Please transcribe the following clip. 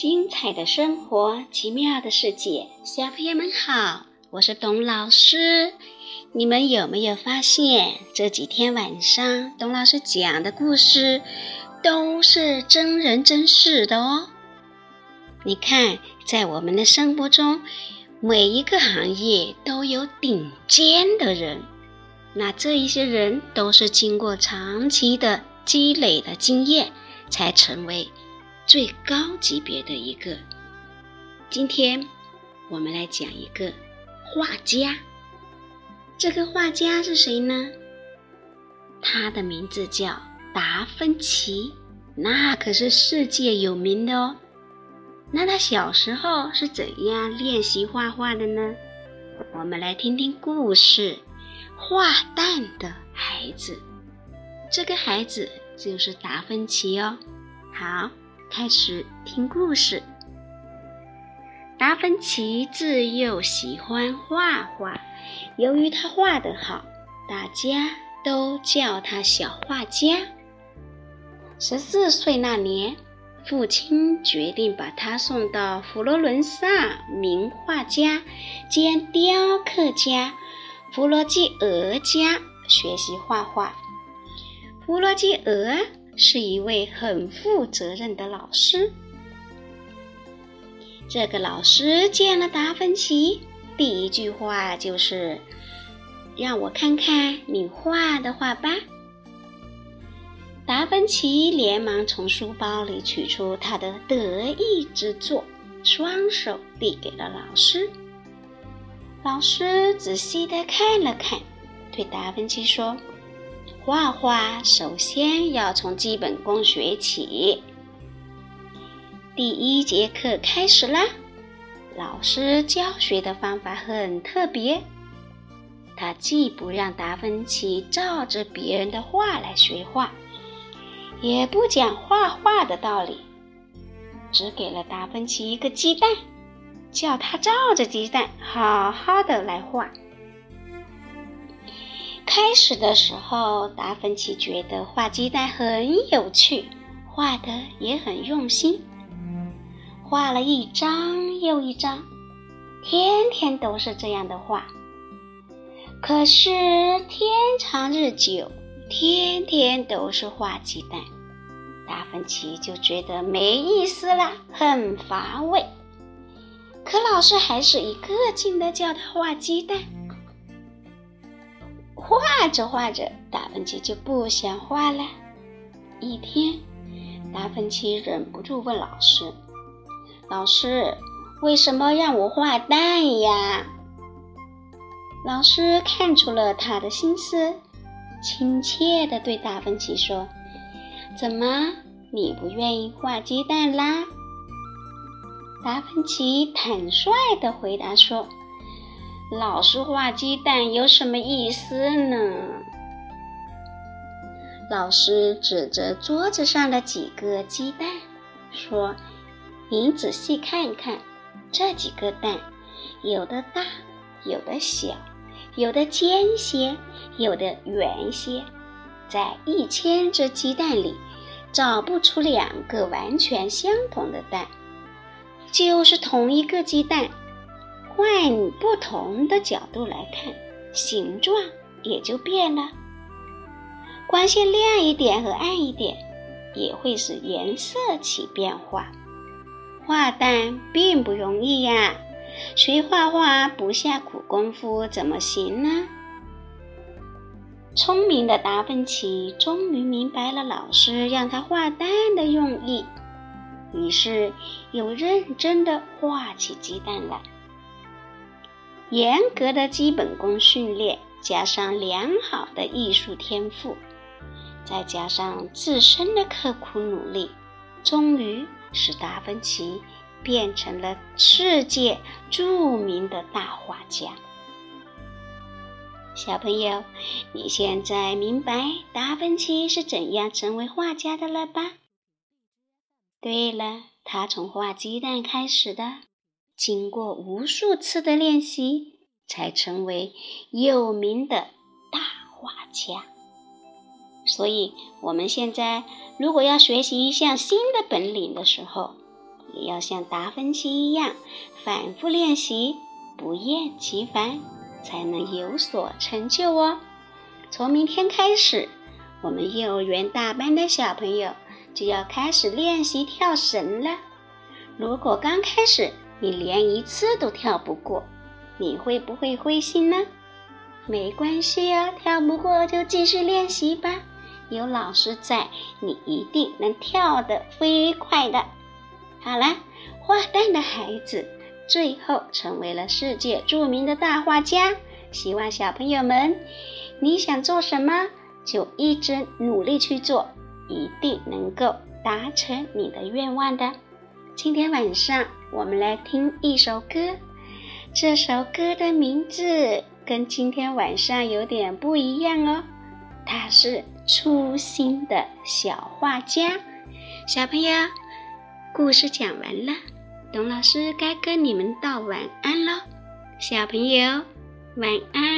精彩的生活，奇妙的世界，小朋友们好，我是董老师。你们有没有发现，这几天晚上董老师讲的故事都是真人真事的哦？你看，在我们的生活中，每一个行业都有顶尖的人，那这一些人都是经过长期的积累的经验，才成为。最高级别的一个。今天我们来讲一个画家。这个画家是谁呢？他的名字叫达芬奇，那可是世界有名的哦。那他小时候是怎样练习画画的呢？我们来听听故事：画蛋的孩子。这个孩子就是达芬奇哦。好。开始听故事。达芬奇自幼喜欢画画，由于他画得好，大家都叫他小画家。十四岁那年，父亲决定把他送到佛罗伦萨名画家兼雕刻家弗罗基俄家学习画画。弗罗基俄。是一位很负责任的老师。这个老师见了达芬奇，第一句话就是：“让我看看你画的画吧。”达芬奇连忙从书包里取出他的得意之作，双手递给了老师。老师仔细的看了看，对达芬奇说。画画首先要从基本功学起。第一节课开始啦！老师教学的方法很特别，他既不让达芬奇照着别人的画来学画，也不讲画画的道理，只给了达芬奇一个鸡蛋，叫他照着鸡蛋好好的来画。开始的时候，达芬奇觉得画鸡蛋很有趣，画的也很用心，画了一张又一张，天天都是这样的画。可是天长日久，天天都是画鸡蛋，达芬奇就觉得没意思了，很乏味。可老师还是一个劲的叫他画鸡蛋。画着画着，达芬奇就不想画了。一天，达芬奇忍不住问老师：“老师，为什么让我画蛋呀？”老师看出了他的心思，亲切地对达芬奇说：“怎么，你不愿意画鸡蛋啦？”达芬奇坦率地回答说。老是画鸡蛋有什么意思呢？老师指着桌子上的几个鸡蛋，说：“您仔细看看，这几个蛋，有的大，有的小，有的尖些，有的圆些，在一千只鸡蛋里，找不出两个完全相同的蛋，就是同一个鸡蛋。”换不同的角度来看，形状也就变了。光线亮一点和暗一点，也会使颜色起变化。画蛋并不容易呀，谁画画不下苦功夫怎么行呢？聪明的达芬奇终于明白了老师让他画蛋的用意，于是又认真的画起鸡蛋来。严格的基本功训练，加上良好的艺术天赋，再加上自身的刻苦努力，终于使达芬奇变成了世界著名的大画家。小朋友，你现在明白达芬奇是怎样成为画家的了吧？对了，他从画鸡蛋开始的。经过无数次的练习，才成为有名的大画家。所以，我们现在如果要学习一项新的本领的时候，也要像达芬奇一样反复练习，不厌其烦，才能有所成就哦。从明天开始，我们幼儿园大班的小朋友就要开始练习跳绳了。如果刚开始你连一次都跳不过，你会不会灰心呢？没关系哦，跳不过就继续练习吧。有老师在，你一定能跳得飞快的。好了，画蛋的孩子最后成为了世界著名的大画家。希望小朋友们，你想做什么就一直努力去做，一定能够达成你的愿望的。今天晚上我们来听一首歌，这首歌的名字跟今天晚上有点不一样哦，它是。粗心的小画家，小朋友，故事讲完了，董老师该跟你们道晚安了。小朋友，晚安。